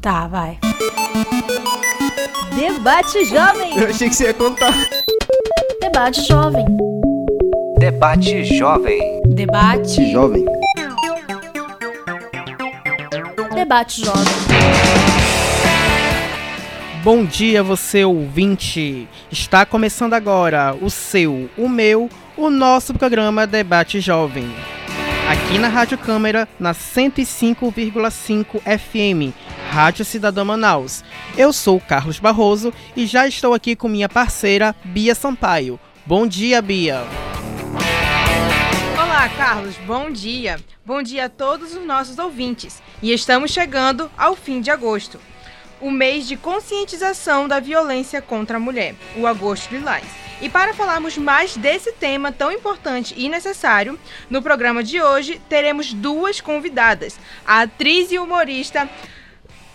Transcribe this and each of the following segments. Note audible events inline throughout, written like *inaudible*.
Tá, vai. Debate Jovem. Eu achei que você ia contar. Debate Jovem. Debate Jovem. Debate. Jovem. Debate Jovem. Bom dia, você ouvinte! Está começando agora o seu, o meu, o nosso programa Debate Jovem. Aqui na Rádio Câmara, na 105,5 FM, Rádio Cidadã Manaus. Eu sou Carlos Barroso e já estou aqui com minha parceira Bia Sampaio. Bom dia, Bia! Olá, Carlos, bom dia. Bom dia a todos os nossos ouvintes. E estamos chegando ao fim de agosto o mês de conscientização da violência contra a mulher, o Agosto Lilás. E para falarmos mais desse tema tão importante e necessário, no programa de hoje teremos duas convidadas: a atriz e humorista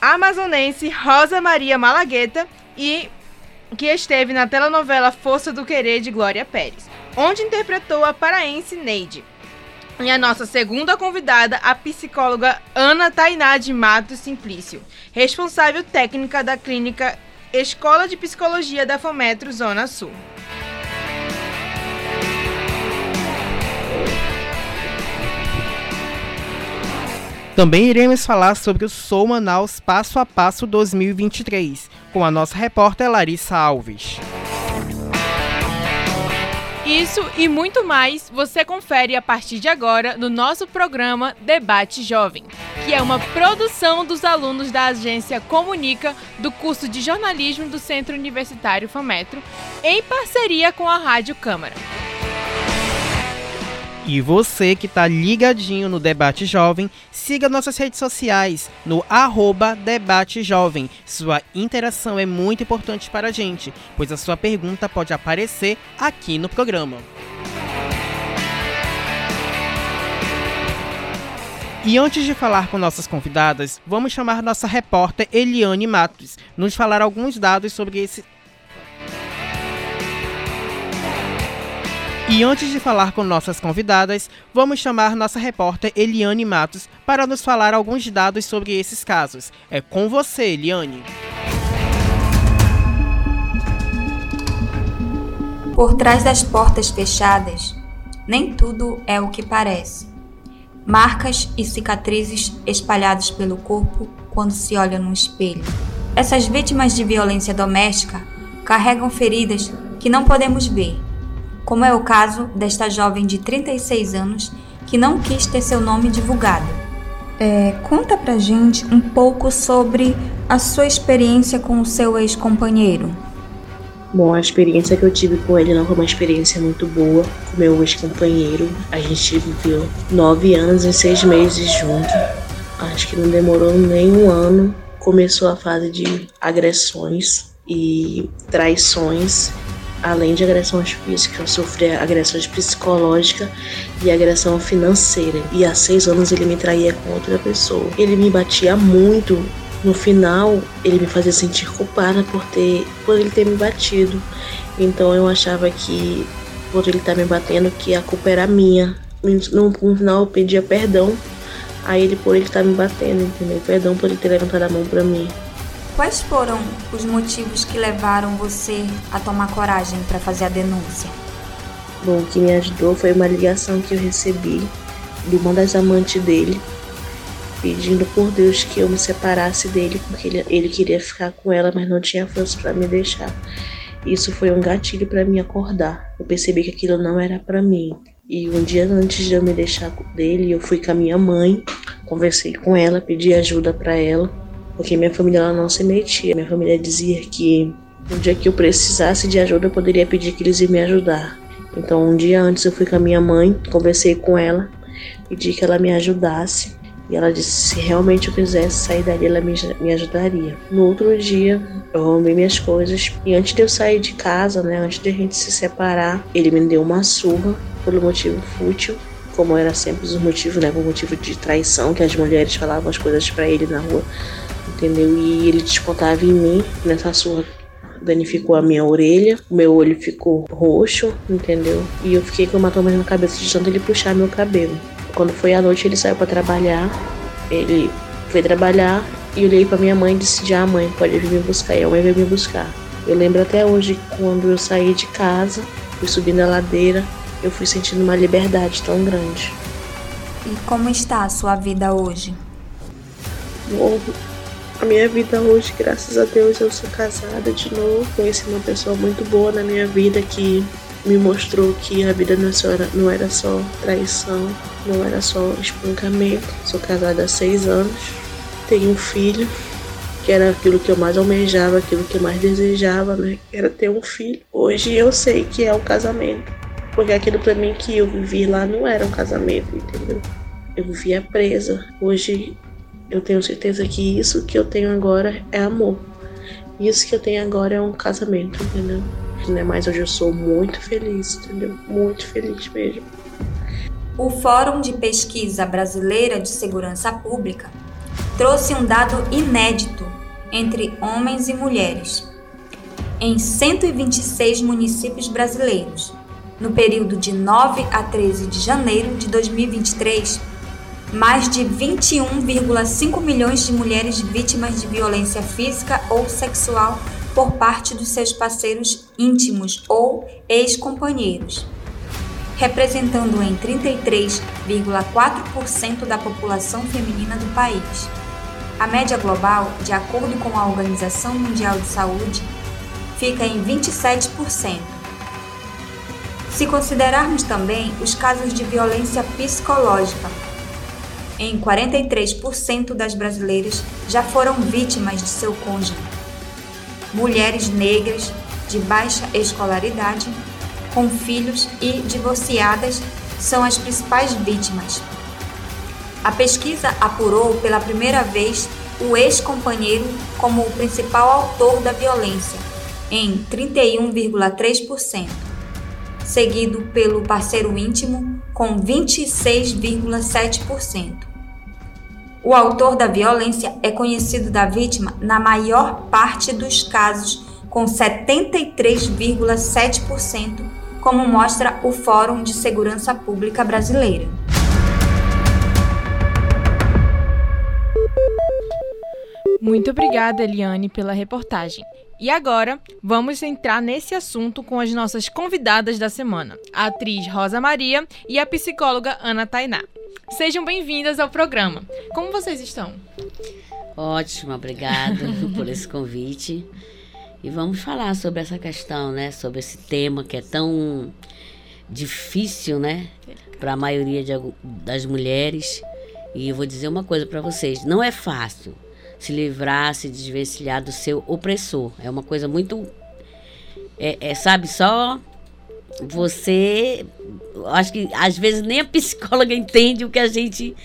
amazonense Rosa Maria Malagueta e que esteve na telenovela Força do Querer de Glória Pérez, onde interpretou a paraense Neide. E a nossa segunda convidada, a psicóloga Ana Tainá de Matos Simplício, responsável técnica da clínica Escola de Psicologia da Fometro Zona Sul. Também iremos falar sobre o Sou Manaus Passo a Passo 2023, com a nossa repórter Larissa Alves. Isso e muito mais você confere a partir de agora no nosso programa Debate Jovem, que é uma produção dos alunos da agência Comunica do curso de jornalismo do Centro Universitário FAMetro, em parceria com a Rádio Câmara. E você que está ligadinho no Debate Jovem, siga nossas redes sociais no arroba Debate Jovem. Sua interação é muito importante para a gente, pois a sua pergunta pode aparecer aqui no programa. E antes de falar com nossas convidadas, vamos chamar nossa repórter Eliane Matos, nos falar alguns dados sobre esse E antes de falar com nossas convidadas, vamos chamar nossa repórter Eliane Matos para nos falar alguns dados sobre esses casos. É com você, Eliane. Por trás das portas fechadas, nem tudo é o que parece. Marcas e cicatrizes espalhadas pelo corpo quando se olha no espelho. Essas vítimas de violência doméstica carregam feridas que não podemos ver como é o caso desta jovem de 36 anos que não quis ter seu nome divulgado. É, conta pra gente um pouco sobre a sua experiência com o seu ex-companheiro. Bom, a experiência que eu tive com ele não foi uma experiência muito boa com meu ex-companheiro. A gente viveu nove anos e seis meses juntos. Acho que não demorou nem um ano. Começou a fase de agressões e traições além de agressões físicas, eu sofri agressões psicológicas e agressão financeira. E há seis anos ele me traía com outra pessoa. Ele me batia muito. No final, ele me fazia sentir culpada por ter, por ele ter me batido. Então eu achava que por ele estar me batendo que a culpa era minha. No, no final eu pedia perdão a ele por ele estar me batendo, entendeu? Perdão por ele ter levantado a mão para mim. Quais foram os motivos que levaram você a tomar coragem para fazer a denúncia? Bom, o que me ajudou foi uma ligação que eu recebi de uma das amantes dele, pedindo por Deus que eu me separasse dele, porque ele, ele queria ficar com ela, mas não tinha força para me deixar. Isso foi um gatilho para me acordar. Eu percebi que aquilo não era para mim. E um dia antes de eu me deixar dele, eu fui com a minha mãe, conversei com ela, pedi ajuda para ela porque minha família ela não se metia. Minha família dizia que no dia que eu precisasse de ajuda, eu poderia pedir que eles iam me ajudar. Então, um dia antes eu fui com a minha mãe, conversei com ela, pedi que ela me ajudasse. E ela disse se realmente eu quisesse sair dali, ela me, me ajudaria. No outro dia, eu arrumei minhas coisas. E antes de eu sair de casa, né, antes de a gente se separar, ele me deu uma surra pelo motivo fútil como era sempre os motivos, né, por motivo de traição, que as mulheres falavam as coisas para ele na rua entendeu? E ele descontava em mim, nessa surra danificou a minha orelha, o meu olho ficou roxo, entendeu? E eu fiquei com hematomas na cabeça de tanto ele puxar meu cabelo. Quando foi à noite ele saiu para trabalhar, ele foi trabalhar E olhei para minha mãe e disse: Já, mãe, pode vir me buscar. E a mãe veio me buscar. Eu lembro até hoje quando eu saí de casa, fui subindo a ladeira, eu fui sentindo uma liberdade tão grande. E como está a sua vida hoje? A minha vida hoje, graças a Deus, eu sou casada de novo. Conheci uma pessoa muito boa na minha vida que me mostrou que a vida não, era, não era só traição, não era só espancamento. Sou casada há seis anos, tenho um filho, que era aquilo que eu mais almejava, aquilo que eu mais desejava, né? Era ter um filho. Hoje eu sei que é o um casamento, porque aquilo para mim que eu vivi lá não era um casamento, entendeu? Eu vivia presa. Hoje eu tenho certeza que isso que eu tenho agora é amor. Isso que eu tenho agora é um casamento, entendeu? Não é mais hoje eu sou muito feliz, entendeu? Muito feliz mesmo. O Fórum de Pesquisa Brasileira de Segurança Pública trouxe um dado inédito entre homens e mulheres. Em 126 municípios brasileiros, no período de 9 a 13 de janeiro de 2023, mais de 21,5 milhões de mulheres vítimas de violência física ou sexual por parte dos seus parceiros íntimos ou ex-companheiros, representando em 33,4% da população feminina do país. A média global, de acordo com a Organização Mundial de Saúde, fica em 27%. Se considerarmos também os casos de violência psicológica, em 43% das brasileiras já foram vítimas de seu cônjuge. Mulheres negras de baixa escolaridade, com filhos e divorciadas são as principais vítimas. A pesquisa apurou pela primeira vez o ex-companheiro como o principal autor da violência, em 31,3%, seguido pelo parceiro íntimo, com 26,7%. O autor da violência é conhecido da vítima na maior parte dos casos, com 73,7%, como mostra o Fórum de Segurança Pública Brasileira. Muito obrigada, Eliane, pela reportagem. E agora, vamos entrar nesse assunto com as nossas convidadas da semana, a atriz Rosa Maria e a psicóloga Ana Tainá. Sejam bem-vindas ao programa. Como vocês estão? Ótimo, obrigada *laughs* por esse convite. E vamos falar sobre essa questão, né? Sobre esse tema que é tão difícil, né? Para a maioria de, das mulheres. E eu vou dizer uma coisa para vocês: não é fácil se livrar, se desvencilhar do seu opressor. É uma coisa muito. É, é, sabe, só você. Acho que às vezes nem a *laughs* psicóloga entende o que a gente.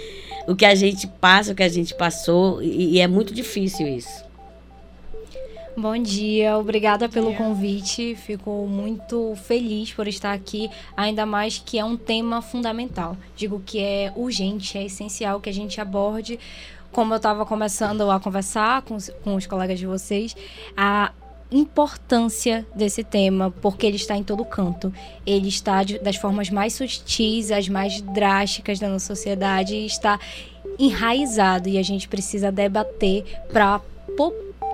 O que a gente passa, o que a gente passou, e, e é muito difícil isso. Bom dia, obrigada pelo convite. Fico muito feliz por estar aqui, ainda mais que é um tema fundamental. Digo que é urgente, é essencial que a gente aborde como eu estava começando a conversar com os, com os colegas de vocês, a importância desse tema, porque ele está em todo canto. Ele está de, das formas mais sutis, as mais drásticas da nossa sociedade e está enraizado e a gente precisa debater para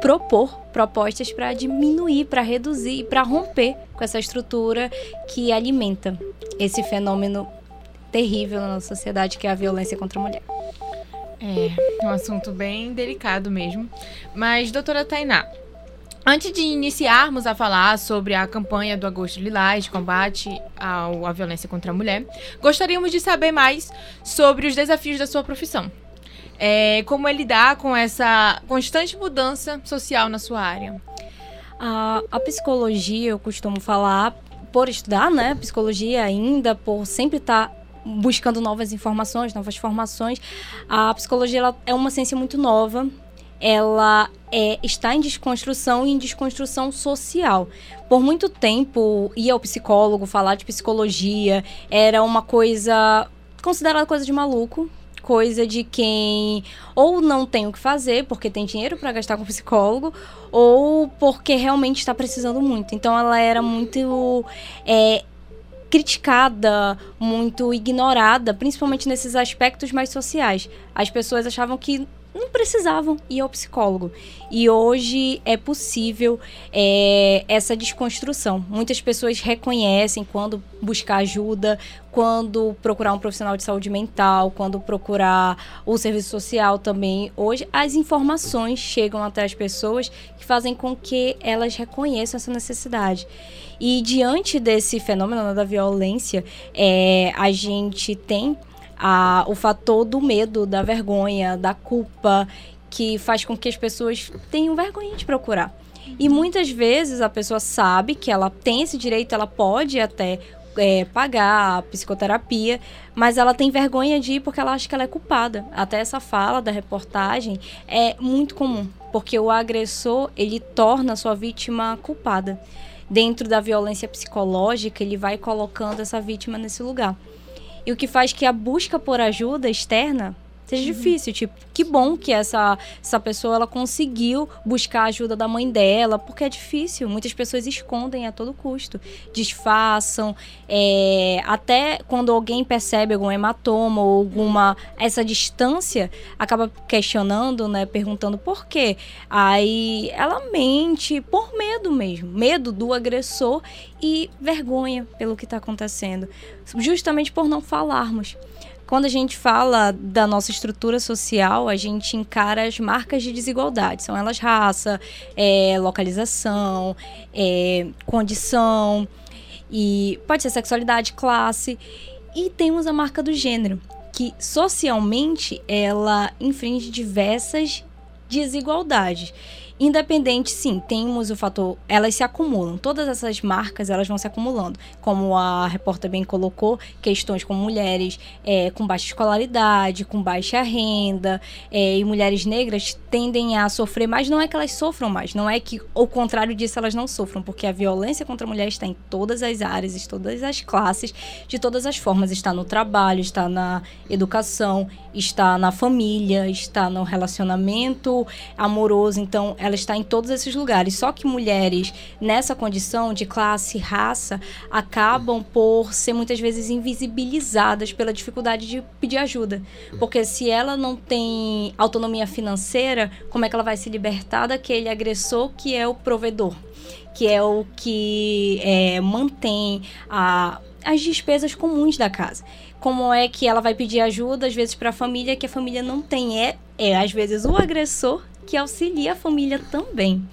propor propostas para diminuir, para reduzir, para romper com essa estrutura que alimenta esse fenômeno terrível na nossa sociedade que é a violência contra a mulher. É, um assunto bem delicado mesmo. Mas, doutora Tainá, Antes de iniciarmos a falar sobre a campanha do Agosto Lilás de combate ao, à violência contra a mulher, gostaríamos de saber mais sobre os desafios da sua profissão. É, como é lidar com essa constante mudança social na sua área? A, a psicologia, eu costumo falar, por estudar, né, psicologia ainda, por sempre estar tá buscando novas informações, novas formações. A psicologia ela é uma ciência muito nova. Ela é, está em desconstrução e em desconstrução social. Por muito tempo, ia ao psicólogo falar de psicologia era uma coisa considerada coisa de maluco, coisa de quem ou não tem o que fazer porque tem dinheiro para gastar com psicólogo ou porque realmente está precisando muito. Então ela era muito é, criticada, muito ignorada, principalmente nesses aspectos mais sociais. As pessoas achavam que não precisavam ir ao psicólogo. E hoje é possível é, essa desconstrução. Muitas pessoas reconhecem quando buscar ajuda, quando procurar um profissional de saúde mental, quando procurar o serviço social também. Hoje as informações chegam até as pessoas que fazem com que elas reconheçam essa necessidade. E diante desse fenômeno né, da violência, é, a gente tem a, o fator do medo, da vergonha, da culpa, que faz com que as pessoas tenham vergonha de procurar. E muitas vezes a pessoa sabe que ela tem esse direito, ela pode até é, pagar a psicoterapia, mas ela tem vergonha de ir porque ela acha que ela é culpada. Até essa fala da reportagem é muito comum, porque o agressor ele torna a sua vítima culpada. Dentro da violência psicológica, ele vai colocando essa vítima nesse lugar. E o que faz que a busca por ajuda externa seja uhum. difícil. Tipo, que bom que essa, essa pessoa ela conseguiu buscar a ajuda da mãe dela, porque é difícil. Muitas pessoas escondem a todo custo, disfarçam. É, até quando alguém percebe algum hematoma ou alguma. essa distância, acaba questionando, né? Perguntando por quê. Aí ela mente por medo mesmo medo do agressor e vergonha pelo que está acontecendo. Justamente por não falarmos. Quando a gente fala da nossa estrutura social, a gente encara as marcas de desigualdade. São elas raça, é, localização, é, condição, e pode ser sexualidade, classe. E temos a marca do gênero, que socialmente ela infringe diversas desigualdades. Independente, sim, temos o fator, elas se acumulam, todas essas marcas elas vão se acumulando, como a repórter bem colocou, questões como mulheres é, com baixa escolaridade, com baixa renda, é, e mulheres negras tendem a sofrer mais, não é que elas sofram mais, não é que ao contrário disso elas não sofram, porque a violência contra a mulher está em todas as áreas, em todas as classes, de todas as formas, está no trabalho, está na educação, está na família, está no relacionamento amoroso, então ela está em todos esses lugares. Só que mulheres nessa condição de classe, raça, acabam por ser muitas vezes invisibilizadas pela dificuldade de pedir ajuda. Porque se ela não tem autonomia financeira, como é que ela vai se libertar daquele agressor que é o provedor? Que é o que é, mantém a, as despesas comuns da casa como é que ela vai pedir ajuda, às vezes, para a família que a família não tem. É, é, às vezes, o agressor que auxilia a família também.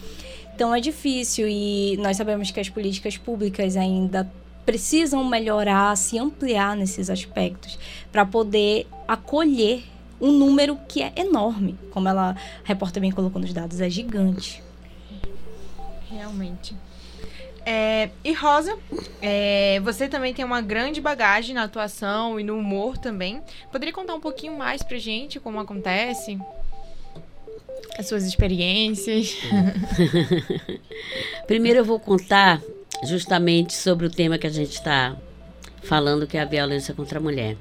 Então é difícil e nós sabemos que as políticas públicas ainda precisam melhorar, se ampliar nesses aspectos para poder acolher um número que é enorme, como ela a repórter bem colocou nos dados, é gigante. Realmente. É, e Rosa, é, você também tem uma grande bagagem na atuação e no humor também. Poderia contar um pouquinho mais pra gente como acontece? As suas experiências. *laughs* Primeiro eu vou contar justamente sobre o tema que a gente está falando, que é a violência contra a mulher.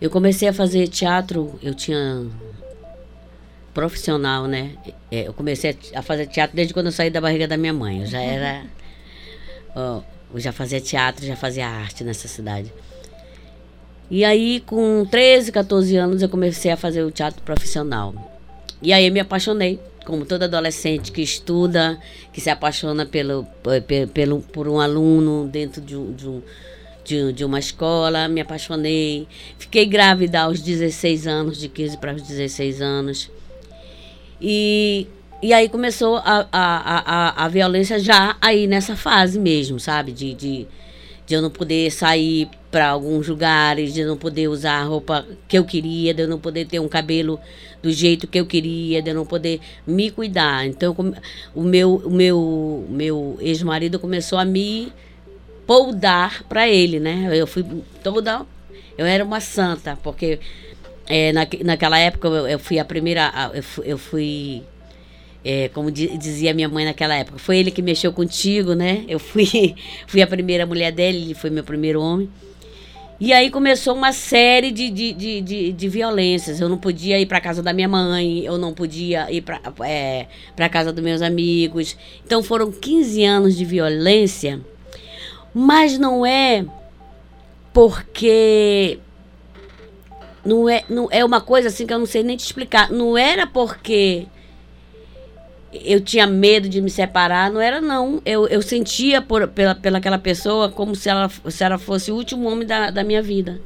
Eu comecei a fazer teatro, eu tinha profissional, né? É, eu comecei a fazer teatro desde quando eu saí da barriga da minha mãe. Eu já era. Eu já fazia teatro, já fazia arte nessa cidade. E aí, com 13, 14 anos, eu comecei a fazer o teatro profissional. E aí eu me apaixonei, como todo adolescente que estuda, que se apaixona pelo, pelo, por um aluno dentro de um, de, um, de, de uma escola, me apaixonei. Fiquei grávida aos 16 anos, de 15 para os 16 anos. E, e aí começou a, a, a, a violência já aí nessa fase mesmo, sabe? De, de, de eu não poder sair para alguns lugares, de não poder usar a roupa que eu queria, de eu não poder ter um cabelo do jeito que eu queria, de eu não poder me cuidar. Então o meu o meu meu ex-marido começou a me poudar para ele, né? Eu fui toda eu era uma santa, porque é, na, naquela época eu, eu fui a primeira eu fui, eu fui é, como dizia minha mãe naquela época, foi ele que mexeu contigo, né? Eu fui, *laughs* fui a primeira mulher dele, ele foi meu primeiro homem. E aí começou uma série de, de, de, de, de violências. Eu não podia ir para casa da minha mãe, eu não podia ir para é, casa dos meus amigos. Então foram 15 anos de violência, mas não é porque não é, não é uma coisa assim que eu não sei nem te explicar. Não era porque eu tinha medo de me separar, não era não. Eu, eu sentia por, pela, pela aquela pessoa como se ela, se ela fosse o último homem da, da minha vida.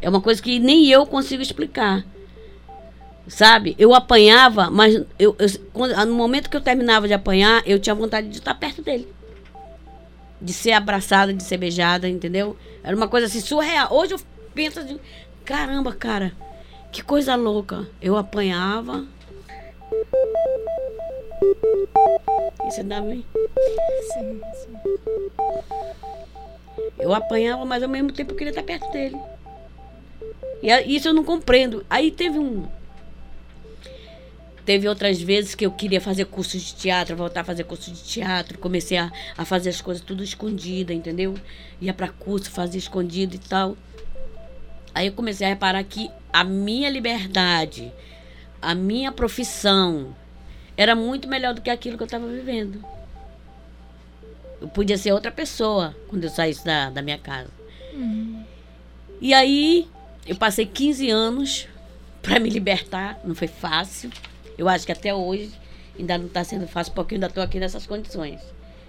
É uma coisa que nem eu consigo explicar. Sabe? Eu apanhava, mas eu, eu, quando, no momento que eu terminava de apanhar, eu tinha vontade de estar perto dele. De ser abraçada, de ser beijada, entendeu? Era uma coisa assim surreal. Hoje eu penso assim, caramba, cara, que coisa louca. Eu apanhava. Isso dá bem? Sim, sim. Eu apanhava, mas ao mesmo tempo eu queria estar perto dele. E isso eu não compreendo. Aí teve um. Teve outras vezes que eu queria fazer curso de teatro, voltar a fazer curso de teatro. Comecei a, a fazer as coisas tudo escondida, entendeu? Ia para curso, fazia escondido e tal. Aí eu comecei a reparar que a minha liberdade, a minha profissão, era muito melhor do que aquilo que eu estava vivendo. Eu podia ser outra pessoa quando eu saísse da, da minha casa. E aí, eu passei 15 anos para me libertar, não foi fácil. Eu acho que até hoje ainda não está sendo fácil, porque eu ainda estou aqui nessas condições.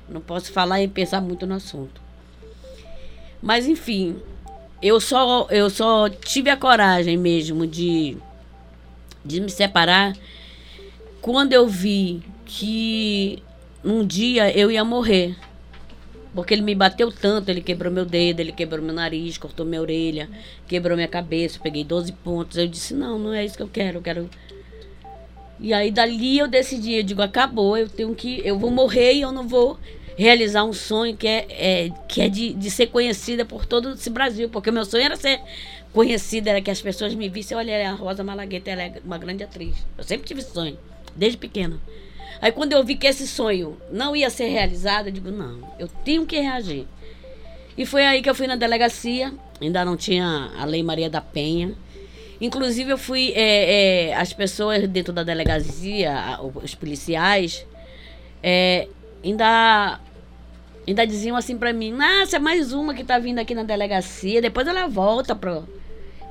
Não posso falar e pensar muito no assunto. Mas, enfim, eu só, eu só tive a coragem mesmo de, de me separar quando eu vi que um dia eu ia morrer. Porque ele me bateu tanto, ele quebrou meu dedo, ele quebrou meu nariz, cortou minha orelha, quebrou minha cabeça, peguei 12 pontos. Eu disse, não, não é isso que eu quero, eu quero. E aí dali eu decidi, eu digo, acabou, eu tenho que. Eu vou morrer e eu não vou realizar um sonho que é, é- que é de, de ser conhecida por todo esse Brasil. Porque meu sonho era ser conhecida, era que as pessoas me vissem, olha, a Rosa Malagueta, ela é uma grande atriz. Eu sempre tive sonho, desde pequena. Aí quando eu vi que esse sonho não ia ser realizado, eu digo, não, eu tenho que reagir. E foi aí que eu fui na delegacia, ainda não tinha a Lei Maria da Penha. Inclusive eu fui, é, é, as pessoas dentro da delegacia, os policiais, é, ainda, ainda diziam assim pra mim, nossa, é mais uma que tá vindo aqui na delegacia, depois ela volta pro...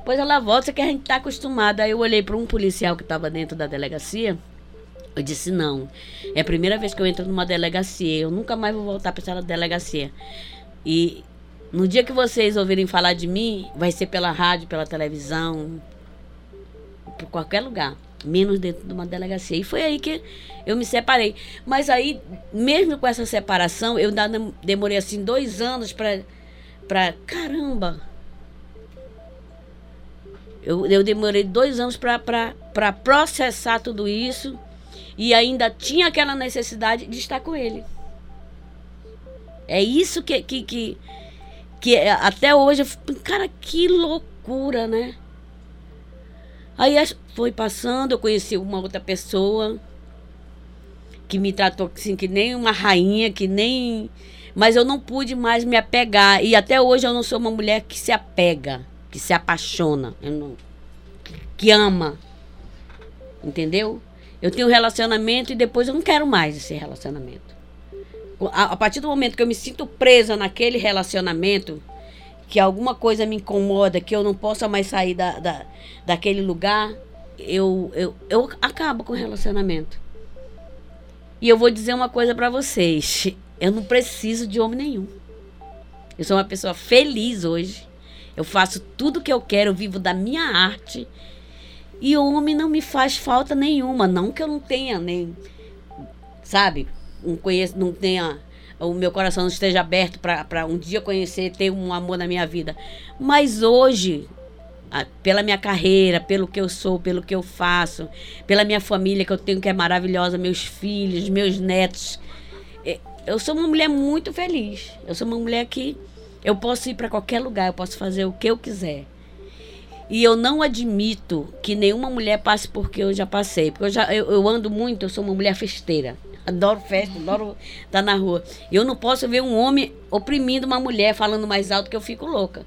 Depois ela volta, que a gente tá acostumada. Aí eu olhei para um policial que estava dentro da delegacia, eu disse, não, é a primeira vez que eu entro numa delegacia, eu nunca mais vou voltar para essa delegacia. E no dia que vocês ouvirem falar de mim, vai ser pela rádio, pela televisão, por qualquer lugar, menos dentro de uma delegacia. E foi aí que eu me separei. Mas aí, mesmo com essa separação, eu demorei assim dois anos para. Pra, caramba! Eu, eu demorei dois anos para processar tudo isso e ainda tinha aquela necessidade de estar com ele. É isso que, que, que, que é- até hoje, eu fico, cara, que loucura, né? Aí foi passando, eu conheci uma outra pessoa que me tratou assim, que nem uma rainha, que nem. Mas eu não pude mais me apegar. E até hoje eu não sou uma mulher que se apega, que se apaixona, não- que ama. Entendeu? Eu tenho um relacionamento e depois eu não quero mais esse relacionamento. A, a partir do momento que eu me sinto presa naquele relacionamento, que alguma coisa me incomoda, que eu não possa mais sair da, da, daquele lugar, eu, eu, eu acabo com o relacionamento. E eu vou dizer uma coisa pra vocês: eu não preciso de homem nenhum. Eu sou uma pessoa feliz hoje. Eu faço tudo que eu quero, eu vivo da minha arte. E homem não me faz falta nenhuma. Não que eu não tenha nem. Sabe? Não, conheço, não tenha. O meu coração não esteja aberto para um dia conhecer, ter um amor na minha vida. Mas hoje, pela minha carreira, pelo que eu sou, pelo que eu faço, pela minha família que eu tenho que é maravilhosa, meus filhos, meus netos. eh, Eu sou uma mulher muito feliz. Eu sou uma mulher que eu posso ir para qualquer lugar, eu posso fazer o que eu quiser. E eu não admito que nenhuma mulher passe por que eu já passei. Porque eu, já, eu, eu ando muito, eu sou uma mulher festeira. Adoro festa, adoro estar na rua. Eu não posso ver um homem oprimindo uma mulher, falando mais alto que eu fico louca.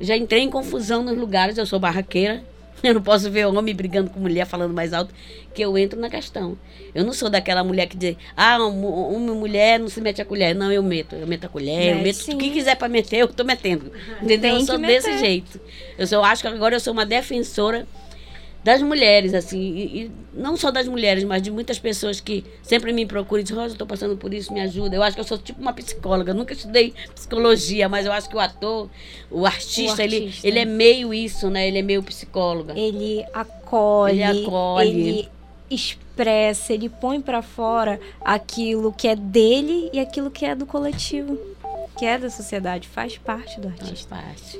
Já entrei em confusão nos lugares, eu sou barraqueira, *laughs* Eu não posso ver homem brigando com mulher, falando mais alto, que eu entro na questão. Eu não sou daquela mulher que diz, ah, uma, mulher não se mete a colher. Não, eu meto. Eu meto a colher, eu Mete meto. sim. Quem quiser pra meter, eu tô metendo. Entendeu? Tem Eu sou que desse jeito. Eu, sou, eu acho que agora eu sou uma defensora das mulheres, assim, e, e não só das mulheres, mas de muitas pessoas que sempre me procuram e dizem, Rosa, eu tô passando por isso, me ajuda. Eu acho que eu sou tipo uma psicóloga, eu nunca estudei psicologia, mas eu acho que o ator, o artista, Ele, artista. ele é meio isso, né? Ele é meio psicóloga. Ele acolhe, Ele acolhe. ele expressa, ele põe pra fora aquilo que é dele e aquilo que é do coletivo, que é da sociedade, faz parte do artista. Faz parte.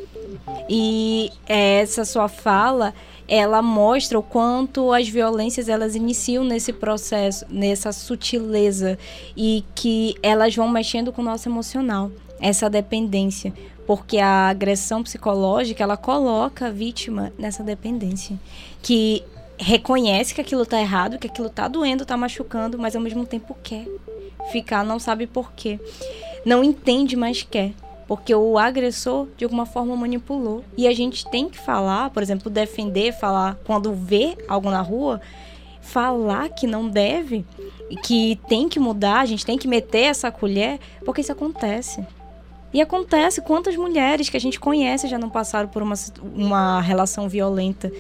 E essa sua fala, ela mostra o quanto as violências elas iniciam nesse processo, nessa sutileza e que elas vão mexendo com o nosso emocional, essa dependência, porque a agressão psicológica, ela coloca a vítima nessa dependência, que reconhece que aquilo tá errado, que aquilo tá doendo, tá machucando, mas ao mesmo tempo quer ficar, não sabe por quê. Não entende, mas quer porque o agressor de alguma forma manipulou. E a gente tem que falar, por exemplo, defender, falar quando vê algo na rua, falar que não deve, que tem que mudar, a gente tem que meter essa colher, porque isso acontece. E acontece, quantas mulheres que a gente conhece já não passaram por uma, uma relação violenta.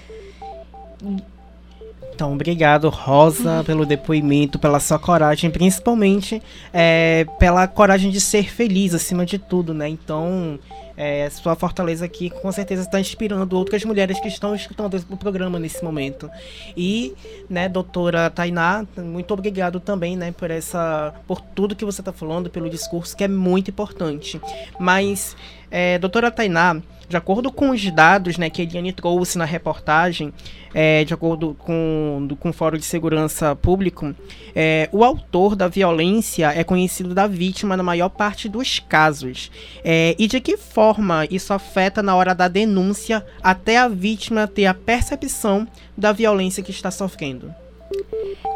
Então, obrigado, Rosa, pelo depoimento, pela sua coragem, principalmente é, pela coragem de ser feliz acima de tudo, né? Então, é, sua fortaleza aqui com certeza está inspirando outras mulheres que estão escutando o programa nesse momento. E, né, doutora Tainá, muito obrigado também, né, por essa, por tudo que você está falando, pelo discurso que é muito importante. Mas, é, doutora Tainá, de acordo com os dados né, que a Eliane trouxe na reportagem, é, de acordo com, do, com o Fórum de Segurança Público, é, o autor da violência é conhecido da vítima na maior parte dos casos. É, e de que forma isso afeta na hora da denúncia até a vítima ter a percepção da violência que está sofrendo?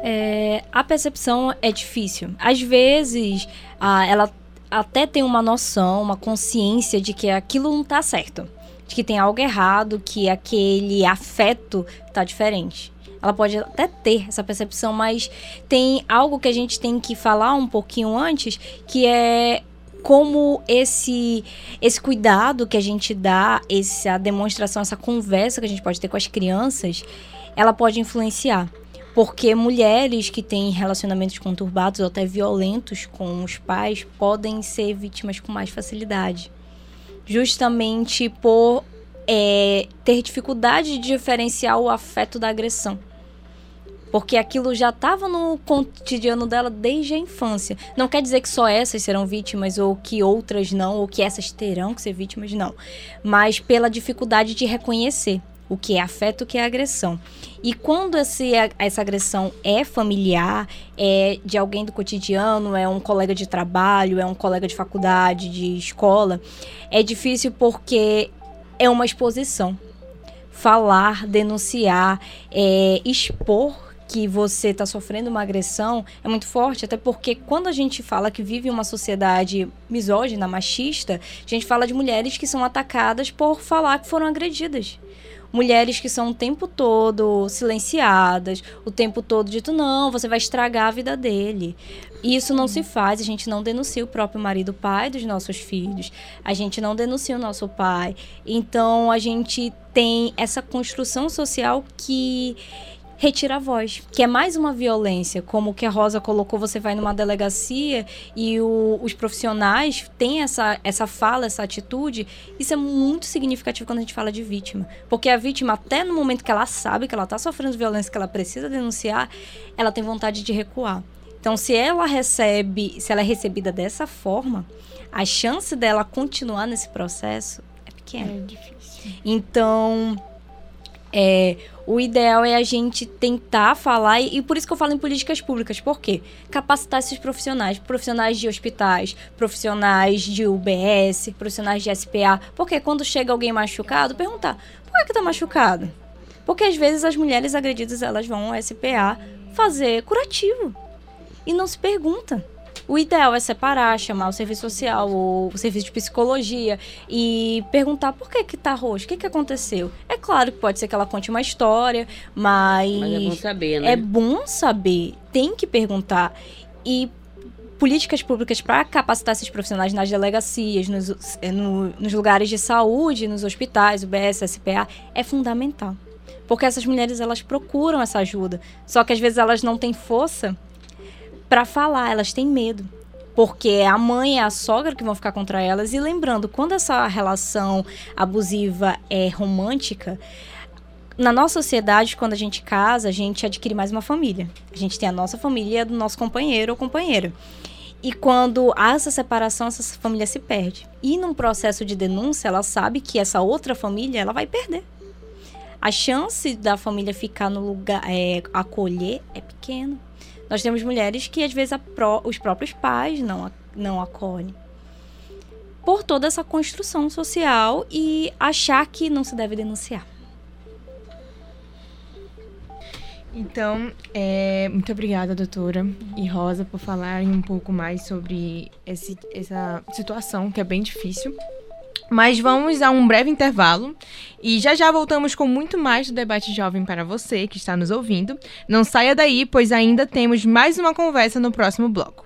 É, a percepção é difícil. Às vezes, a- ela até tem uma noção, uma consciência de que aquilo não tá certo. De que tem algo errado, que aquele afeto tá diferente. Ela pode até ter essa percepção, mas tem algo que a gente tem que falar um pouquinho antes, que é como esse esse cuidado que a gente dá, essa demonstração, essa conversa que a gente pode ter com as crianças, ela pode influenciar. Porque mulheres que têm relacionamentos conturbados ou até violentos com os pais podem ser vítimas com mais facilidade. Justamente por é, ter dificuldade de diferenciar o afeto da agressão. Porque aquilo já estava no cotidiano dela desde a infância. Não quer dizer que só essas serão vítimas, ou que outras não, ou que essas terão que ser vítimas, não. Mas pela dificuldade de reconhecer o que é afeto, o que é agressão. E quando esse, essa agressão é familiar, é de alguém do cotidiano, é um colega de trabalho, é um colega de faculdade, de escola, é difícil porque é uma exposição. Falar, denunciar, é, expor que você está sofrendo uma agressão é muito forte, até porque quando a gente fala que vive uma sociedade misógina, machista, a gente fala de mulheres que são atacadas por falar que foram agredidas mulheres que são o tempo todo silenciadas, o tempo todo dito, não, você vai estragar a vida dele. E isso não se faz, a gente não denuncia o próprio marido pai dos nossos filhos, a gente não denuncia o nosso pai. Então a gente tem essa construção social que retira a voz, que é mais uma violência, como o que a Rosa colocou, você vai numa delegacia e o- os profissionais têm essa, essa fala, essa atitude, isso é muito significativo quando a gente fala de vítima, porque a vítima, até no momento que ela sabe que ela está sofrendo violência, que ela precisa denunciar, ela tem vontade de recuar. Então, se ela recebe, se ela é recebida dessa forma, a chance dela continuar nesse processo é pequena. É difícil. Então, é, o ideal é a gente tentar falar, e, por isso que eu falo em políticas públicas, por quê? Capacitar esses profissionais, profissionais de hospitais, profissionais de UBS, profissionais de SPA, porque quando chega alguém machucado, perguntar, por que que tá machucado? Porque às vezes as mulheres agredidas, elas vão ao SPA fazer curativo, e não se pergunta. O ideal é separar, chamar o serviço social ou o serviço de psicologia e perguntar por que que tá roxo, o que que aconteceu. É claro que pode ser que ela conte uma história, mas... Mas é bom saber, né? É bom saber, tem que perguntar. E políticas públicas para capacitar esses profissionais nas delegacias, nos, eh, no, nos lugares de saúde, nos hospitais, UBS, SPA, é fundamental. Porque essas mulheres, elas procuram essa ajuda. Só que às vezes elas não têm força para falar, elas têm medo. Porque é a mãe e a sogra que vão ficar contra elas. E lembrando, quando essa relação abusiva é romântica, na nossa sociedade, quando a gente casa, a gente adquire mais uma família. A gente tem a nossa família do nosso companheiro ou companheira. E quando há essa separação, essa família se perde. E num processo de denúncia, ela sabe que essa outra família ela vai perder. A chance da família ficar no lugar, é, acolher, é pequena. Nós temos mulheres que às vezes pró, os próprios pais não, não acolhem. Por toda essa construção social e achar que não se deve denunciar. Então, é, muito obrigada, doutora e Rosa, por falarem um pouco mais sobre esse, essa situação que é bem difícil. Mas vamos a um breve intervalo e já já voltamos com muito mais do debate jovem para você que está nos ouvindo. Não saia daí, pois ainda temos mais uma conversa no próximo bloco.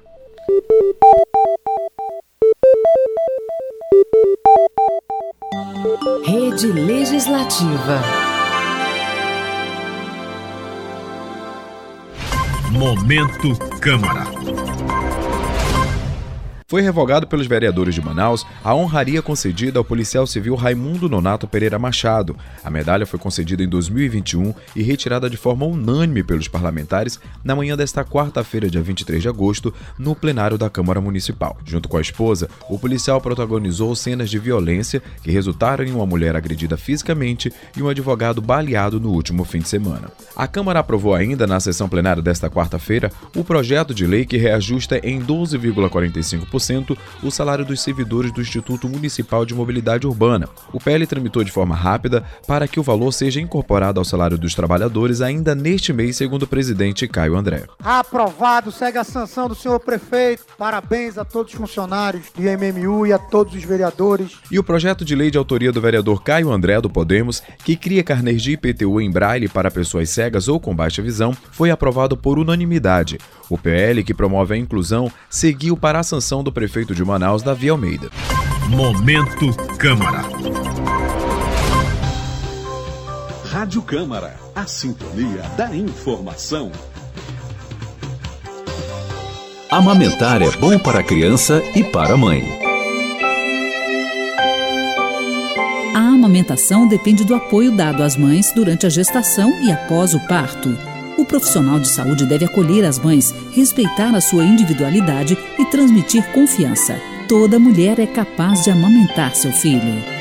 Rede Legislativa. Momento Câmara. Foi revogado pelos vereadores de Manaus a honraria concedida ao policial civil Raimundo Nonato Pereira Machado. A medalha foi concedida em 2021 e retirada de forma unânime pelos parlamentares na manhã desta quarta-feira, dia 23 de agosto, no plenário da Câmara Municipal. Junto com a esposa, o policial protagonizou cenas de violência que resultaram em uma mulher agredida fisicamente e um advogado baleado no último fim de semana. A Câmara aprovou ainda na sessão plenária desta quarta-feira o projeto de lei que reajusta em 12,45% o salário dos servidores do Instituto Municipal de Mobilidade Urbana. O PL tramitou de forma rápida para que o valor seja incorporado ao salário dos trabalhadores ainda neste mês, segundo o presidente Caio André. Aprovado, segue a sanção do senhor prefeito. Parabéns a todos os funcionários do MMU e a todos os vereadores. E o projeto de lei de autoria do vereador Caio André do Podemos, que cria carnês de IPTU em braille para pessoas cegas ou com baixa visão, foi aprovado por unanimidade. O PL, que promove a inclusão, seguiu para a sanção do prefeito de Manaus, Davi Almeida. Momento Câmara. Rádio Câmara, a sintonia da informação. Amamentar é bom para a criança e para a mãe. A amamentação depende do apoio dado às mães durante a gestação e após o parto. O profissional de saúde deve acolher as mães, respeitar a sua individualidade e transmitir confiança. Toda mulher é capaz de amamentar seu filho.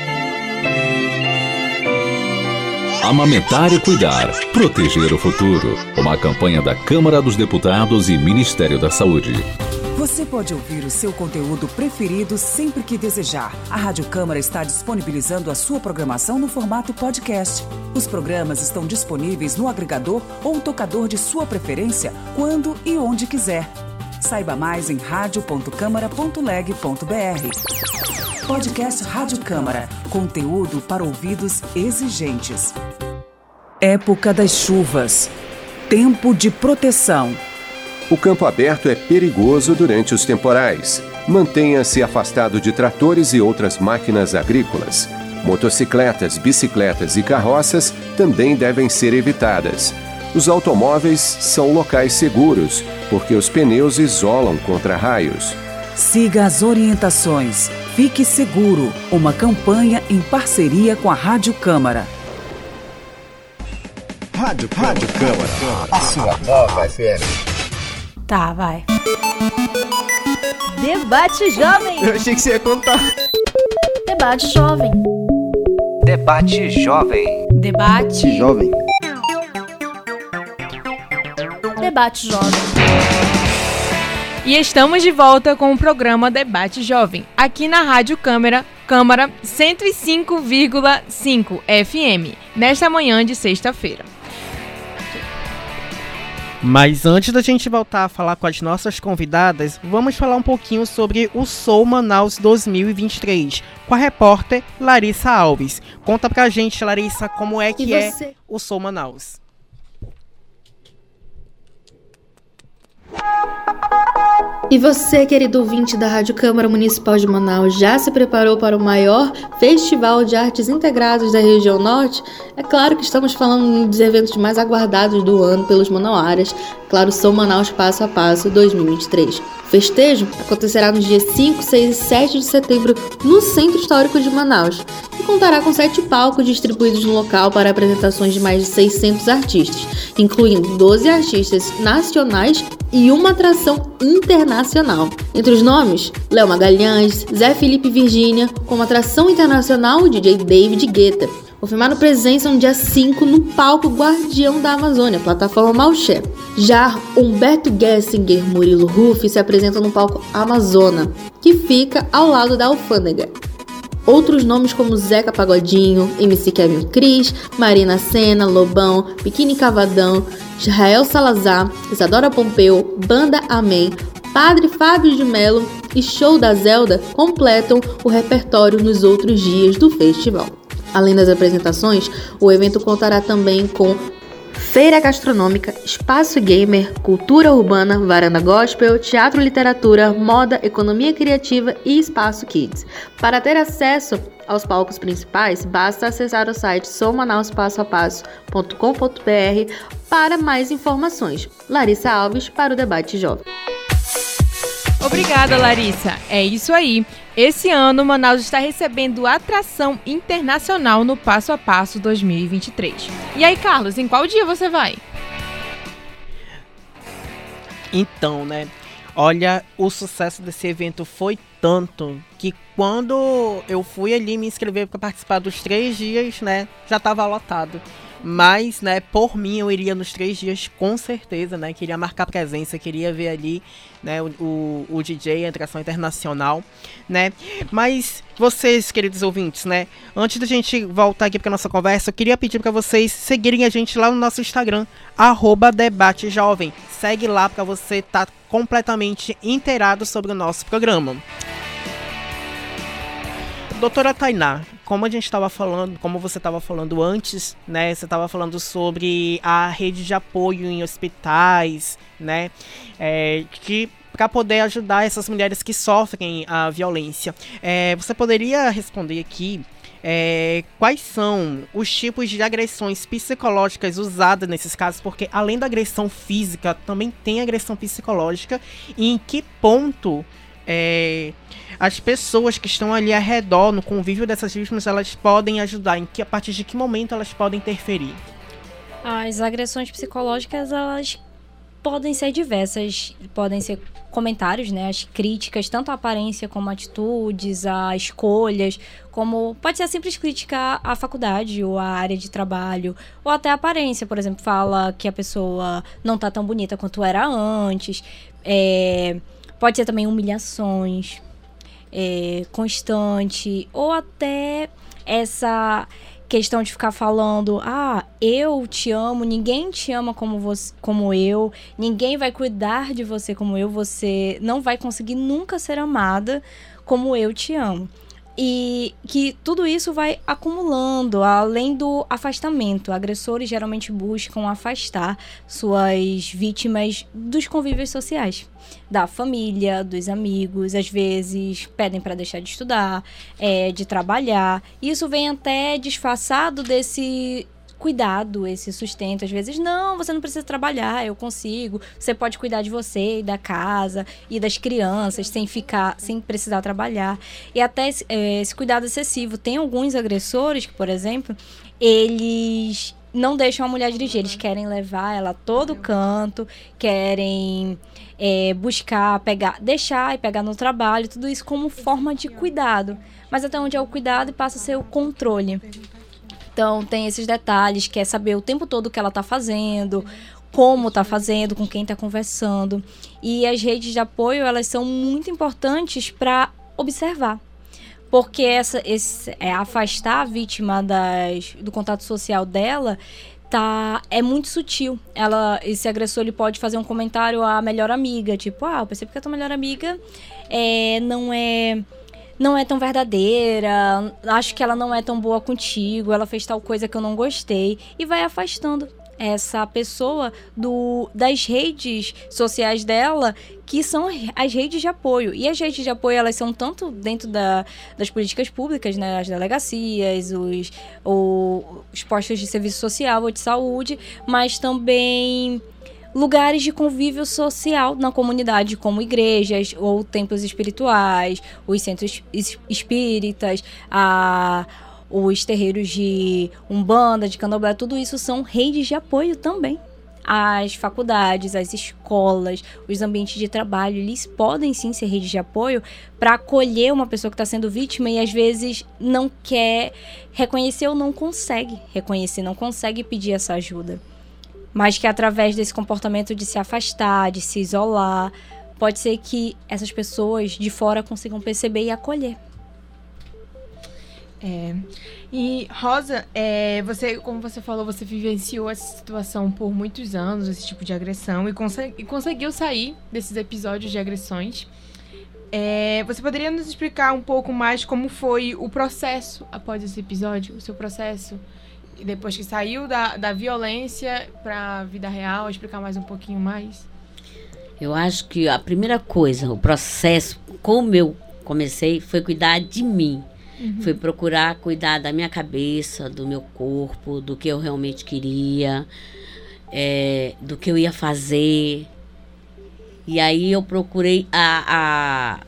Amamentar e cuidar, proteger o futuro. Uma campanha da Câmara dos Deputados e Ministério da Saúde. Você pode ouvir o seu conteúdo preferido sempre que desejar. A Rádio Câmara está disponibilizando a sua programação no formato podcast. Os programas estão disponíveis no agregador ou tocador de sua preferência, quando e onde quiser. Saiba mais em radio.câmara.leg.br. Podcast Rádio Câmara. Conteúdo para ouvidos exigentes. Época das chuvas. Tempo de proteção. O campo aberto é perigoso durante os temporais. Mantenha-se afastado de tratores e outras máquinas agrícolas. Motocicletas, bicicletas e carroças também devem ser evitadas. Os automóveis são locais seguros, porque os pneus isolam contra raios. Siga as orientações. Fique seguro. Uma campanha em parceria com a Rádio Câmara. Rádio, Rádio Câmara, a sua nova FM. Tá, vai. Debate Jovem. Eu achei que você ia contar. Debate Jovem. Debate Jovem. Debate Jovem. Debate Jovem. E estamos de volta com o programa Debate Jovem, aqui na Rádio Câmara, Câmara 105,5 FM, nesta manhã de sexta-feira. Mas antes da gente voltar a falar com as nossas convidadas, vamos falar um pouquinho sobre o Soul Manaus 2023 com a repórter Larissa Alves. Conta pra gente, Larissa, como é que é o Soul Manaus. E você, querido ouvinte da Rádio Câmara Municipal de Manaus, já se preparou para o maior festival de artes integradas da região norte? É claro que estamos falando dos eventos mais aguardados do ano pelos manauaras, claro, São Manaus Passo a Passo 2023. O festejo acontecerá nos dias 5, 6 e 7 de setembro no Centro Histórico de Manaus e contará com sete palcos distribuídos no local para apresentações de mais de 600 artistas, incluindo 12 artistas nacionais e uma atração internacional. Entre os nomes, Léo Magalhães, Zé Felipe Virgínia, com uma atração internacional, o DJ David Guetta. Confirmaram presença no dia 5 no palco Guardião da Amazônia, plataforma Malché. Já Humberto Gessinger Murilo Ruff se apresentam no palco Amazona, que fica ao lado da alfândega. Outros nomes como Zeca Pagodinho, MC Kevin Cris, Marina Senna, Lobão, Biquíni Cavadão, Israel Salazar, Isadora Pompeu, Banda Amém, Padre Fábio de Melo e Show da Zelda completam o repertório nos outros dias do festival. Além das apresentações, o evento contará também com Feira Gastronômica, Espaço Gamer, Cultura Urbana, Varanda Gospel, Teatro Literatura, Moda, Economia Criativa e Espaço Kids. Para ter acesso aos palcos principais, basta acessar o site somanauspassoapasso.com.br para mais informações. Larissa Alves para o Debate Jovem. Obrigada, Larissa. É isso aí. Esse ano, Manaus está recebendo atração internacional no Passo a Passo 2023. E aí, Carlos, em qual dia você vai? Então, né? Olha, o sucesso desse evento foi tanto que quando eu fui ali me inscrever para participar dos três dias, né, já estava lotado. Mas, né, por mim eu iria nos três dias com certeza, né? Queria marcar presença, queria ver ali, né, o, o, o DJ, a atração internacional, né? Mas vocês, queridos ouvintes, né? Antes da gente voltar aqui para nossa conversa, eu queria pedir para vocês seguirem a gente lá no nosso Instagram, arroba Debate Jovem. Segue lá para você estar tá completamente inteirado sobre o nosso programa. Doutora Tainá, como a gente estava falando, como você estava falando antes, né? Você estava falando sobre a rede de apoio em hospitais, né? É, que para poder ajudar essas mulheres que sofrem a violência. É, você poderia responder aqui é, quais são os tipos de agressões psicológicas usadas nesses casos, porque além da agressão física, também tem agressão psicológica, e em que ponto é, as pessoas que estão ali ao redor, no convívio dessas vítimas, elas podem ajudar? Em que, a partir de que momento elas podem interferir? As agressões psicológicas, elas podem ser diversas, podem ser comentários, né, as críticas, tanto à aparência como atitudes, a escolhas, como pode ser a simples crítica à faculdade ou à área de trabalho, ou até a aparência, por exemplo, fala que a pessoa não tá tão bonita quanto era antes, é, pode ser também humilhações, é, constante, ou até essa questão de ficar falando, ah, eu te amo, ninguém te ama como, você, como eu, ninguém vai cuidar de você como eu, você não vai conseguir nunca ser amada como eu te amo. E que tudo isso vai acumulando, além do afastamento. Agressores geralmente buscam afastar suas vítimas dos convívios sociais, da família, dos amigos, às vezes pedem para deixar de estudar, é, de trabalhar. Isso vem até disfarçado desse cuidado, esse sustento. Às vezes, não, você não precisa trabalhar, eu consigo. Você pode cuidar de você e da casa e das crianças sem ficar, sem precisar trabalhar. E até esse, é, esse cuidado excessivo. Tem alguns agressores que, por exemplo, eles não deixam a mulher dirigir, eles querem levar ela a todo canto, querem é, buscar, pegar, deixar e pegar no trabalho, tudo isso como forma de cuidado. Mas até onde é o cuidado passa a ser o controle. Então tem esses detalhes, quer saber o tempo todo o que ela está fazendo, como está fazendo, com quem está conversando. E as redes de apoio, elas são muito importantes para observar. Porque essa, esse, é, afastar a vítima das, do contato social dela tá é muito sutil. Ela esse agressor ele pode fazer um comentário à melhor amiga, tipo, ah, eu percebi que a tua melhor amiga é, não é não é tão verdadeira, acho que ela não é tão boa contigo, ela fez tal coisa que eu não gostei e vai afastando essa pessoa do, das redes sociais dela, que são as redes de apoio. E as redes de apoio, elas são tanto dentro da, das políticas públicas, né, as delegacias, os, os postos de serviço social ou de saúde, mas também lugares de convívio social na comunidade, como igrejas ou templos espirituais, os centros espíritas, a os terreiros de Umbanda, de Candomblé, tudo isso são redes de apoio também. As faculdades, as escolas, os ambientes de trabalho, eles podem sim ser redes de apoio para acolher uma pessoa que está sendo vítima e às vezes não quer reconhecer ou não consegue reconhecer, não consegue pedir essa ajuda. Mas que através desse comportamento de se afastar, de se isolar, pode ser que essas pessoas de fora consigam perceber e acolher. É. E Rosa, é, você, como você falou, você vivenciou essa situação por muitos anos, esse tipo de agressão, e, e conseguiu sair desses episódios de agressões. É, você poderia nos explicar um pouco mais como foi o processo após esse episódio, o seu processo, depois que saiu da, da violência para a vida real, explicar mais um pouquinho mais? Eu acho que a primeira coisa, o processo, como eu comecei, foi cuidar de mim Uhum. Fui procurar cuidar da minha cabeça, do meu corpo, do que eu realmente queria, é, do que eu ia fazer. E aí eu procurei a, a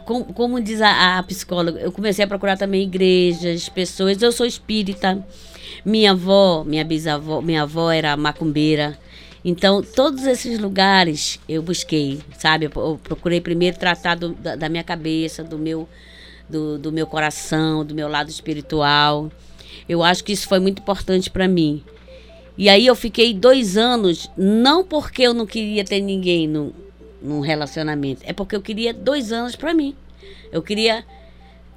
como, como, diz a, a psicóloga, eu comecei a procurar também igrejas, pessoas. Eu sou espírita. Minha avó, minha bisavó, minha avó era macumbeira. Então, todos esses lugares eu busquei, sabe? Eu procurei primeiro tratar do, da, da minha cabeça, do meu do, do meu coração, do meu lado espiritual. Eu acho que isso foi muito importante para mim. E aí eu fiquei dois anos, não porque eu não queria ter ninguém no, num relacionamento, é porque eu queria dois anos para mim. Eu queria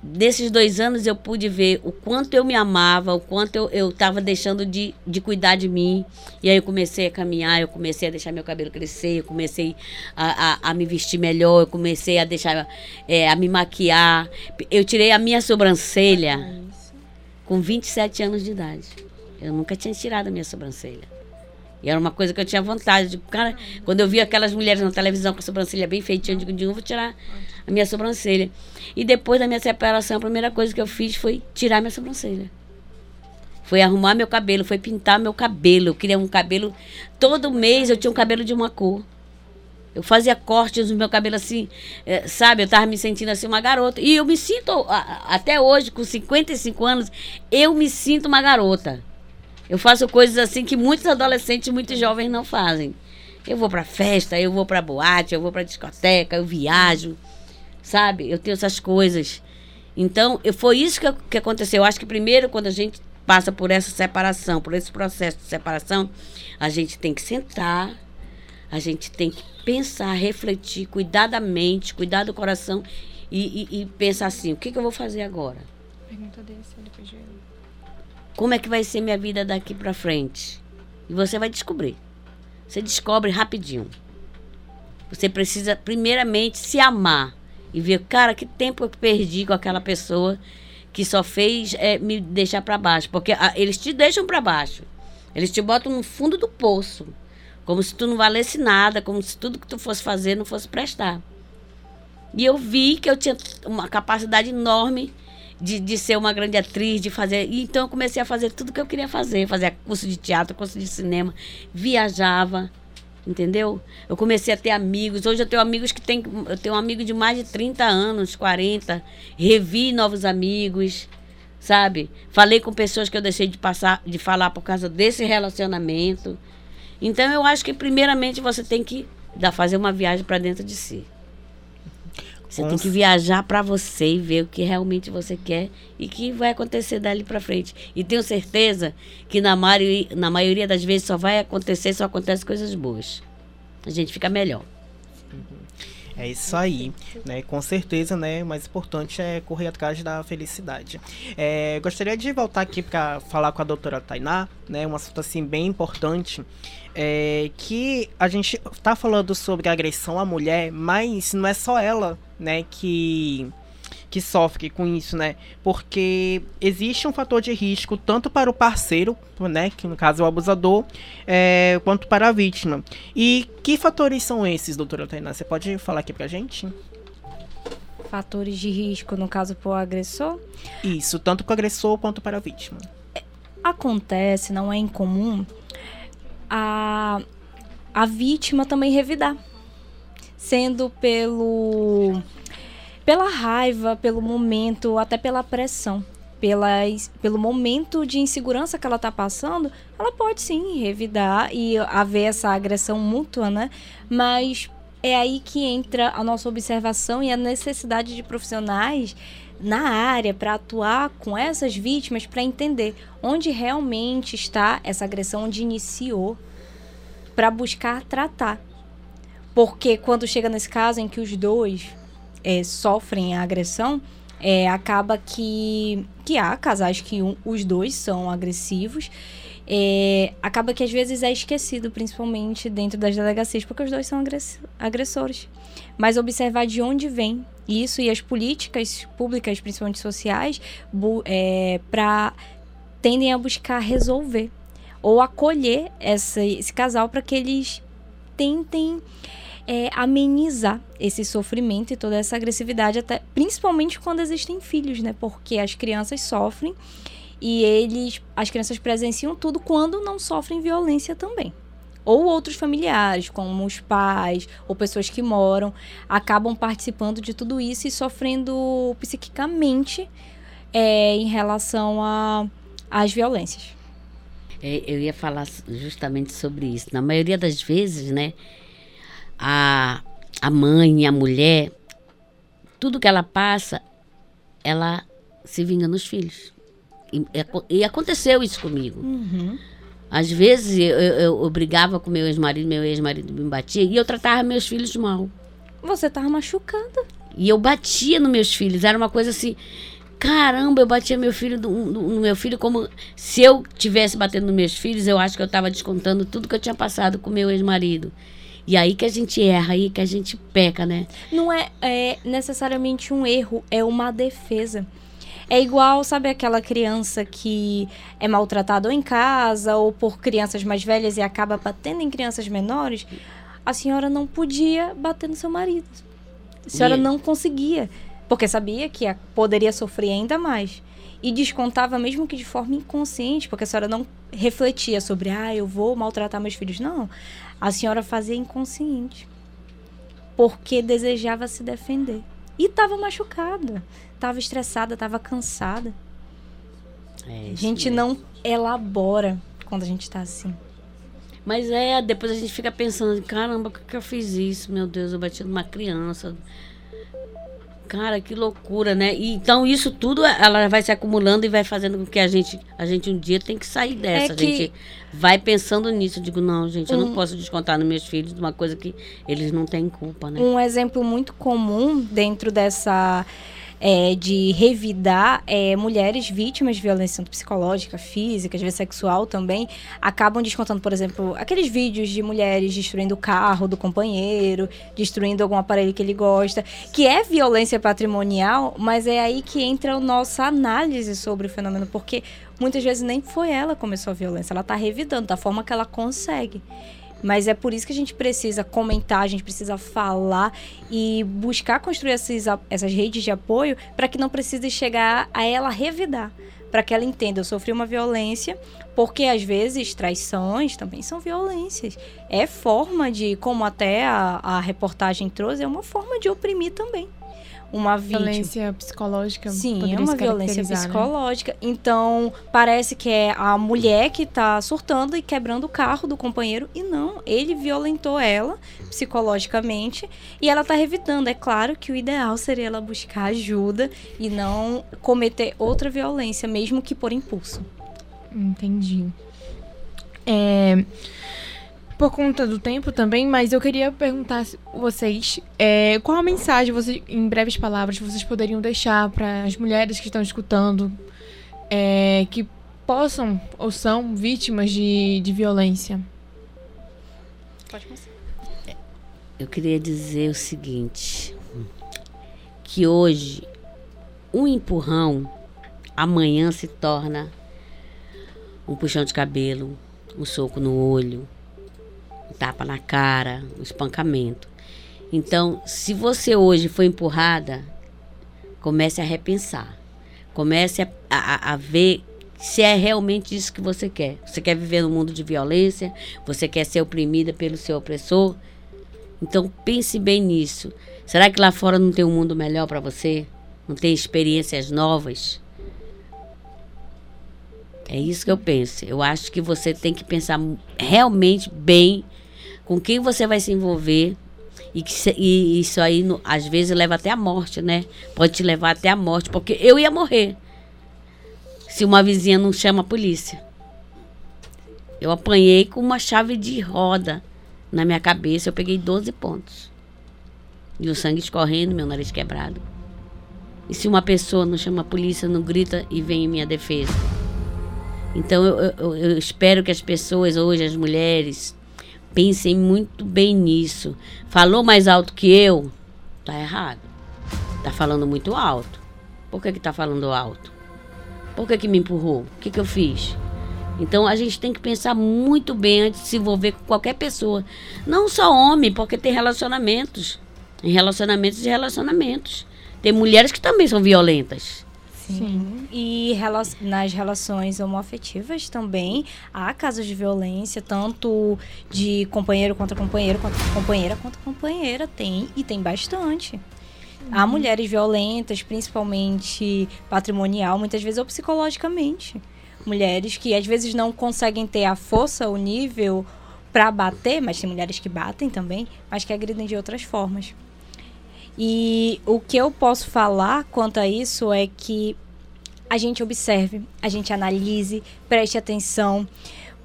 desses dois anos eu pude ver o quanto eu me amava, o quanto eu estava deixando de, de cuidar de mim. E aí eu comecei a caminhar, eu comecei a deixar meu cabelo crescer, eu comecei a, a, a me vestir melhor, eu comecei a deixar é, a me maquiar. Eu tirei a minha sobrancelha com 27 anos de idade. Eu nunca tinha tirado a minha sobrancelha. E era uma coisa que eu tinha vontade. De, cara, quando eu via aquelas mulheres na televisão com a sobrancelha bem feitinha, eu digo, de novo, vou tirar a minha sobrancelha. E depois da minha separação, a primeira coisa que eu fiz foi tirar minha sobrancelha. Foi arrumar meu cabelo, foi pintar meu cabelo. Eu queria um cabelo. Todo mês eu tinha um cabelo de uma cor. Eu fazia cortes no meu cabelo assim, é, sabe? Eu tava me sentindo assim uma garota. E eu me sinto, até hoje, com 55 anos, eu me sinto uma garota. Eu faço coisas assim que muitos adolescentes, muitos jovens não fazem. Eu vou pra festa, eu vou pra boate, eu vou pra discoteca, eu viajo sabe? Eu tenho essas coisas. Então, eu, foi isso que, que aconteceu. Eu acho que primeiro, quando a gente passa por essa separação, por esse processo de separação, a gente tem que sentar, a gente tem que pensar, refletir, cuidar da mente, cuidar do coração e, e, e pensar assim: o que, que, eu vou fazer agora? Pergunta desse, depois de Como é que vai ser minha vida daqui para frente? E você vai descobrir. Você descobre rapidinho. Você precisa, primeiramente, se amar e ver, cara, que tempo eu perdi com aquela pessoa que só fez é, me deixar para baixo. Porque a, eles te deixam para baixo. Eles te botam no fundo do poço. Como se tu não valesse nada, como se tudo que tu fosse fazer não fosse prestar. E eu vi que eu tinha uma capacidade enorme de, de ser uma grande atriz, de fazer. Então eu comecei a fazer tudo que eu queria fazer. Fazia curso de teatro, curso de cinema, viajava entendeu? Eu comecei a ter amigos. Hoje eu tenho amigos que tem, eu tenho um amigo de mais de 30 anos, 40, revi novos amigos, sabe? Falei com pessoas que eu deixei de passar de falar por causa desse relacionamento. Então eu acho que primeiramente você tem que dar fazer uma viagem para dentro de si. Você tem que viajar para você e ver o que realmente você quer e que vai acontecer dali para frente. E tenho certeza que na maioria, na maioria das vezes só vai acontecer, só acontece coisas boas. A gente fica melhor. É isso aí, né? Com certeza, né? O mais importante é correr atrás da felicidade. É, gostaria de voltar aqui para falar com a doutora Tainá, né? Um assunto assim bem importante. É, que a gente tá falando sobre agressão à mulher, mas não é só ela, né, que que sofre com isso, né? Porque existe um fator de risco tanto para o parceiro, né, que no caso é o abusador, é, quanto para a vítima. E que fatores são esses, doutora Tainá? Você pode falar aqui pra gente? Fatores de risco, no caso, para o agressor? Isso, tanto para o agressor quanto para a vítima. Acontece, não é incomum, a, a vítima também revidar. Sendo pelo pela raiva, pelo momento, até pela pressão, pela, pelo momento de insegurança que ela está passando, ela pode sim revidar e haver essa agressão mútua, né? Mas é aí que entra a nossa observação e a necessidade de profissionais na área para atuar com essas vítimas para entender onde realmente está essa agressão, onde iniciou, para buscar tratar. Porque quando chega nesse caso em que os dois é, sofrem a agressão, é, acaba que, que há casais que um, os dois são agressivos. É, acaba que às vezes é esquecido, principalmente dentro das delegacias, porque os dois são agressores. Mas observar de onde vem isso e as políticas públicas, principalmente sociais, é, para tendem a buscar resolver ou acolher essa, esse casal para que eles tentem é, amenizar esse sofrimento e toda essa agressividade, até principalmente quando existem filhos, né? Porque as crianças sofrem e eles, as crianças presenciam tudo quando não sofrem violência também. Ou outros familiares, como os pais ou pessoas que moram, acabam participando de tudo isso e sofrendo psiquicamente é, em relação às violências. É, eu ia falar justamente sobre isso. Na maioria das vezes, né, a, a mãe, a mulher, tudo que ela passa, ela se vinga nos filhos. E, e aconteceu isso comigo. Uhum. Às vezes eu, eu, eu brigava com meu ex-marido, meu ex-marido me batia e eu tratava meus filhos mal. Você estava machucada. E eu batia nos meus filhos. Era uma coisa assim. Caramba, eu batia meu filho no, no meu filho como se eu tivesse batendo nos meus filhos, eu acho que eu estava descontando tudo que eu tinha passado com meu ex-marido. E aí que a gente erra, aí que a gente peca, né? Não é, é necessariamente um erro, é uma defesa. É igual, sabe aquela criança que é maltratada ou em casa ou por crianças mais velhas e acaba batendo em crianças menores? A senhora não podia bater no seu marido. A senhora e... não conseguia, porque sabia que poderia sofrer ainda mais. E descontava mesmo que de forma inconsciente, porque a senhora não refletia sobre, ah, eu vou maltratar meus filhos. Não. A senhora fazia inconsciente. Porque desejava se defender. E estava machucada, estava estressada, estava cansada. É, a gente mesmo. não elabora quando a gente está assim. Mas é, depois a gente fica pensando, caramba, por que eu fiz isso? Meu Deus, eu bati numa criança. Cara, que loucura, né? E, então isso tudo ela vai se acumulando e vai fazendo com que a gente, a gente um dia tem que sair dessa. É que... A gente vai pensando nisso. Eu digo, não, gente, eu não posso descontar nos meus filhos uma coisa que eles não têm culpa, né? Um exemplo muito comum dentro dessa é, de revidar é, mulheres vítimas de violência psicológica, física, às vezes sexual também, acabam descontando, por exemplo, aqueles vídeos de mulheres destruindo o carro do companheiro, destruindo algum aparelho que ele gosta, que é violência patrimonial, mas é aí que entra a nossa análise sobre o fenômeno, porque muitas vezes nem foi ela que começou a violência, ela está revidando da forma que ela consegue. Mas é por isso que a gente precisa comentar, a gente precisa falar e buscar construir essas redes de apoio para que não precise chegar a ela revidar. Para que ela entenda, eu sofri uma violência, porque às vezes traições também são violências. É forma de, como até a, a reportagem trouxe, é uma forma de oprimir também uma vítima. Violência psicológica. Sim, é uma violência né? psicológica. Né? Então, parece que é a mulher que está surtando e quebrando o carro do companheiro. E não, ele violentou ela psicologicamente e ela está revidando. É claro que o ideal seria ela buscar ajuda e não cometer outra violência, mesmo que por impulso. Entendi. É... por conta do tempo também, mas eu queria perguntar a vocês é, qual a mensagem, vocês, em breves palavras, vocês poderiam deixar para as mulheres que estão escutando, é, que possam ou são vítimas de, de violência. Pode começar. Eu queria dizer o seguinte, que hoje um empurrão amanhã se torna um puxão de cabelo, um soco no olho, tapa na cara, um espancamento. Então, se você hoje foi empurrada, comece a repensar. Comece a, a, a ver se é realmente isso que você quer. Você quer viver num mundo de violência? Você quer ser oprimida pelo seu opressor? Então pense bem nisso. Será que lá fora não tem um mundo melhor para você? Não tem experiências novas? É isso que eu penso. Eu acho que você tem que pensar realmente bem com quem você vai se envolver e, que, e isso aí no, às vezes leva até a morte, né? Pode te levar até a morte, porque eu ia morrer se uma vizinha não chama a polícia. Eu apanhei com uma chave de roda na minha cabeça, eu peguei 12 pontos. E o sangue escorrendo, meu nariz quebrado. E se uma pessoa não chama a polícia, não grita e vem em minha defesa? Então eu, eu, eu espero que as pessoas hoje, as mulheres, pensem muito bem nisso. Falou mais alto que eu? Tá errado. Tá falando muito alto. Por que que tá falando alto? Por que que me empurrou? O que que eu fiz? Então a gente tem que pensar muito bem antes de se envolver com qualquer pessoa. Não só homem, porque tem relacionamentos. Em relacionamentos e relacionamentos. Tem mulheres que também são violentas. Sim. E rela nas relações homoafetivas também há casos de violência, tanto de companheiro contra companheiro, quanto companheira contra companheira. Tem, e tem bastante. Há mulheres violentas, principalmente patrimonial, muitas vezes ou psicologicamente mulheres que às vezes não conseguem ter a força, o nível para bater, mas tem mulheres que batem também, mas que agridem de outras formas. E o que eu posso falar quanto a isso é que a gente observe, a gente analise, preste atenção,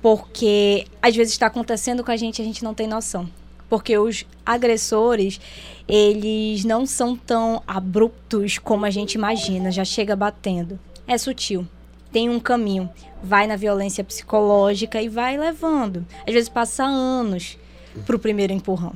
porque às vezes está acontecendo com a gente e a gente não tem noção. Porque os agressores, eles não são tão abruptos como a gente imagina, já chega batendo. É sutil tem um caminho. Vai na violência psicológica e vai levando. Às vezes passa anos para o primeiro empurrão.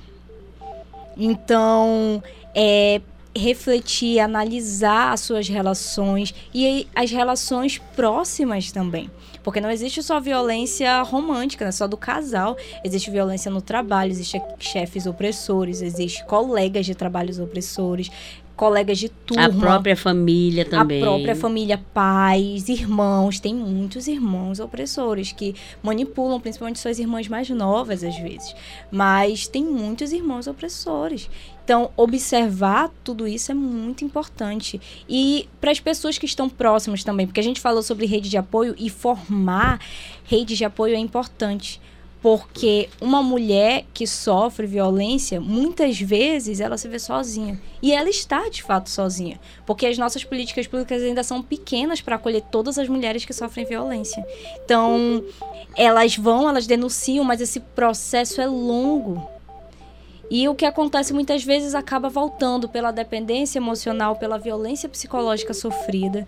Então, é refletir, analisar as suas relações e as relações próximas também. Porque não existe só violência romântica, é só do casal. Existe violência no trabalho, existe chefes opressores, existe colegas de trabalhos opressores, colegas de turma. A própria família também. A própria família, pais, irmãos. Tem muitos irmãos opressores que manipulam, principalmente suas irmãs mais novas, às vezes. Mas tem muitos irmãos opressores. Então, observar tudo isso é muito importante. E para as pessoas que estão próximas também, porque a gente falou sobre rede de apoio e formar rede de apoio é importante porque uma mulher que sofre violência, muitas vezes ela se vê sozinha. E ela está de fato sozinha, porque as nossas políticas públicas ainda são pequenas para acolher todas as mulheres que sofrem violência. Então, elas vão, elas denunciam, mas esse processo é longo. E o que acontece muitas vezes acaba voltando pela dependência emocional, pela violência psicológica sofrida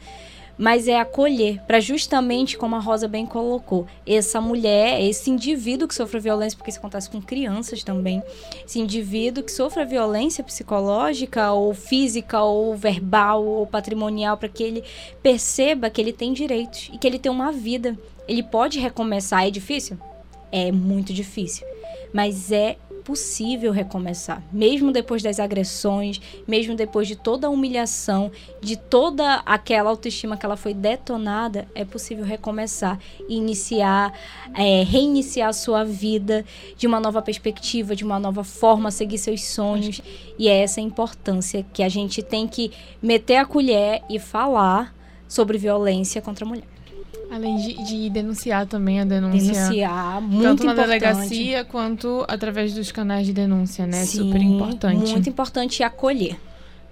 mas é acolher, para justamente, como a Rosa bem colocou, essa mulher, esse indivíduo que sofre violência, porque isso acontece com crianças também, esse indivíduo que sofre violência psicológica, ou física, ou verbal, ou patrimonial, para que ele perceba que ele tem direitos e que ele tem uma vida. Ele pode recomeçar. É difícil? É muito difícil. Mas é possível recomeçar, mesmo depois das agressões, mesmo depois de toda a humilhação, de toda aquela autoestima que ela foi detonada, é possível recomeçar iniciar, é, reiniciar a sua vida de uma nova perspectiva, de uma nova forma, seguir seus sonhos. E é essa importância que a gente tem que meter a colher e falar sobre violência contra a mulher. Além de, de, denunciar também a denúncia. Denunciar, muito Tanto na importante. delegacia quanto através dos canais de denúncia, né? Sim, Super importante. Muito importante acolher.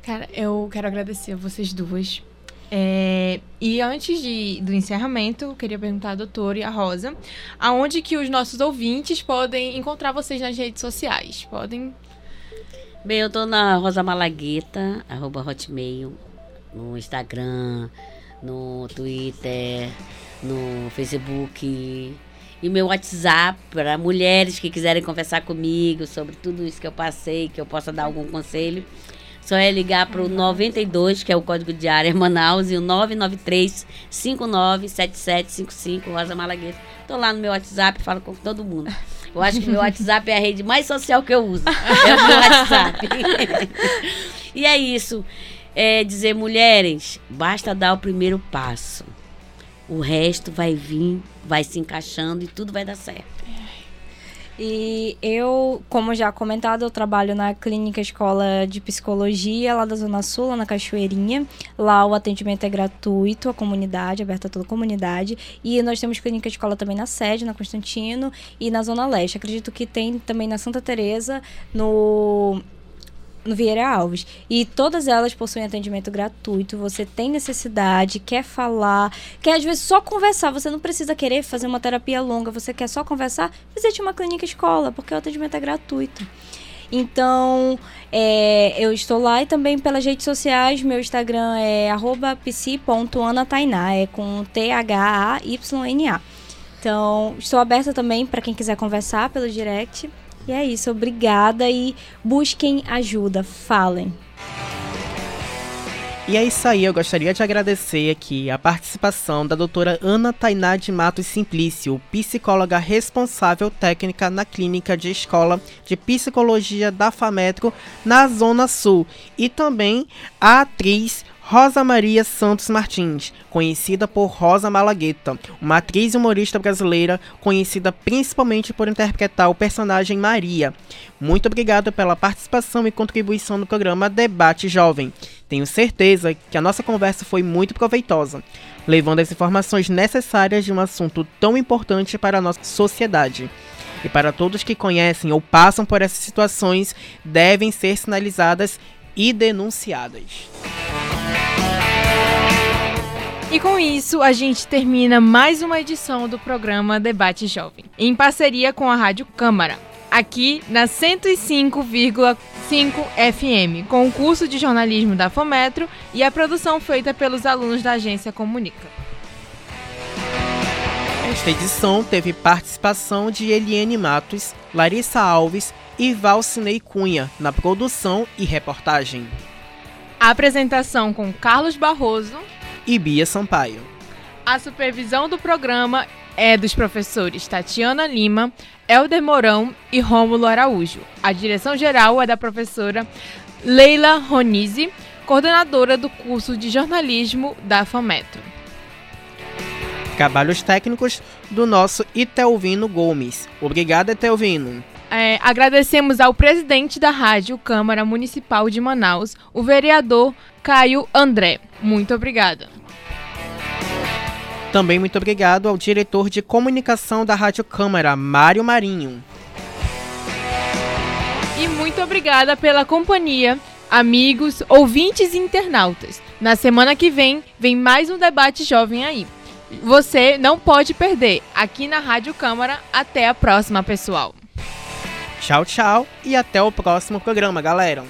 Cara, eu quero agradecer a vocês duas. É, e antes de, do encerramento, eu queria perguntar à doutora e à Rosa, aonde que os nossos ouvintes podem encontrar vocês nas redes sociais? Podem... Bem, eu tô na Rosa Malagueta, arroba hotmail, no Instagram, no Twitter, no Facebook e meu WhatsApp para mulheres que quiserem conversar comigo sobre tudo isso que eu passei, que eu possa dar algum conselho. Só é ligar para o 92, que é o código de área Manaus, e o 993 597755 Rosa Malagueta. Tô lá no meu WhatsApp, falo com todo mundo. Eu acho que meu WhatsApp é a rede mais social que eu uso. É o meu WhatsApp. *laughs* e é isso. É dizer, mulheres, basta dar o primeiro passo. O resto vai vir, vai se encaixando e tudo vai dar certo. E eu, como já comentado, eu trabalho na Clínica Escola de Psicologia, lá da Zona Sul, lá na Cachoeirinha. Lá o atendimento é gratuito, a comunidade, aberta a toda a comunidade. E nós temos Clínica Escola também na sede, na Constantino e na Zona Leste. Acredito que tem também na Santa Teresa, no no Vieira Alves. E todas elas possuem atendimento gratuito. Você tem necessidade, quer falar, quer às vezes só conversar. Você não precisa querer fazer uma terapia longa, você quer só conversar. Visite uma clínica escola, porque o atendimento é gratuito. Então, é, eu estou lá e também pelas redes sociais. Meu Instagram é psi.anatainá, é com T-H-A-Y-N-A. Então, estou aberta também para quem quiser conversar pelo direct. E é isso, obrigada e busquem ajuda, falem. E é isso aí, eu gostaria de agradecer aqui a participação da doutora Ana Tainá de Matos Simplício, psicóloga responsável técnica na Clínica de Escola de Psicologia da FAMETRO na Zona Sul, e também a atriz Rosa Maria Santos Martins, conhecida por Rosa Malagueta, uma atriz e humorista brasileira conhecida principalmente por interpretar o personagem Maria. Muito obrigado pela participação e contribuição no programa Debate Jovem. Tenho certeza que a nossa conversa foi muito proveitosa, levando as informações necessárias de um assunto tão importante para a nossa sociedade. E para todos que conhecem ou passam por essas situações, devem ser sinalizadas e denunciadas. E com isso, a gente termina mais uma edição do programa Debate Jovem, em parceria com a Rádio Câmara, aqui na 105,5 FM, com o curso de jornalismo da Fometro e a produção feita pelos alunos da agência Comunica. Esta edição teve participação de Eliane Matos, Larissa Alves e Valcinei Cunha na produção e reportagem. A apresentação com Carlos Barroso e Bia Sampaio. A supervisão do programa é dos professores Tatiana Lima, Helder Mourão e Rômulo Araújo. A direção geral é da professora Leila Ronise, coordenadora do curso de jornalismo da FAMETRO. Trabalhos técnicos do nosso Itelvino Gomes. Obrigado, Itelvino. É, agradecemos ao presidente da Rádio Câmara Municipal de Manaus, o vereador Caio André. Muito obrigada. Também muito obrigado ao diretor de comunicação da Rádio Câmara, Mário Marinho. E muito obrigada pela companhia, amigos, ouvintes e internautas. Na semana que vem, vem mais um debate jovem aí. Você não pode perder aqui na Rádio Câmara. Até a próxima, pessoal. Tchau, tchau e até o próximo programa, galera.